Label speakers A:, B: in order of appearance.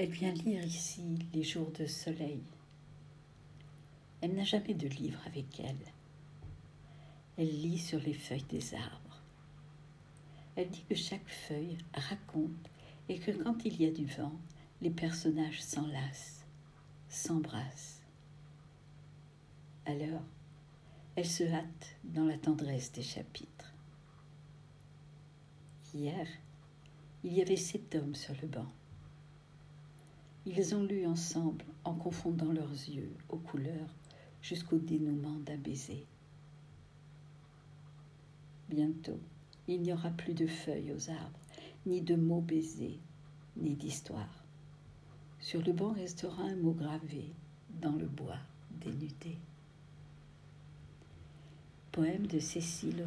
A: Elle vient lire ici les jours de soleil. Elle n'a jamais de livre avec elle. Elle lit sur les feuilles des arbres. Elle dit que chaque feuille raconte et que quand il y a du vent, les personnages s'enlacent, s'embrassent. Alors, elle se hâte dans la tendresse des chapitres. Hier, il y avait sept hommes sur le banc. Ils ont lu ensemble en confondant leurs yeux aux couleurs jusqu'au dénouement d'un baiser. Bientôt, il n'y aura plus de feuilles aux arbres, ni de mots baisés, ni d'histoire. Sur le banc restera un mot gravé dans le bois dénudé. Poème de Cécile.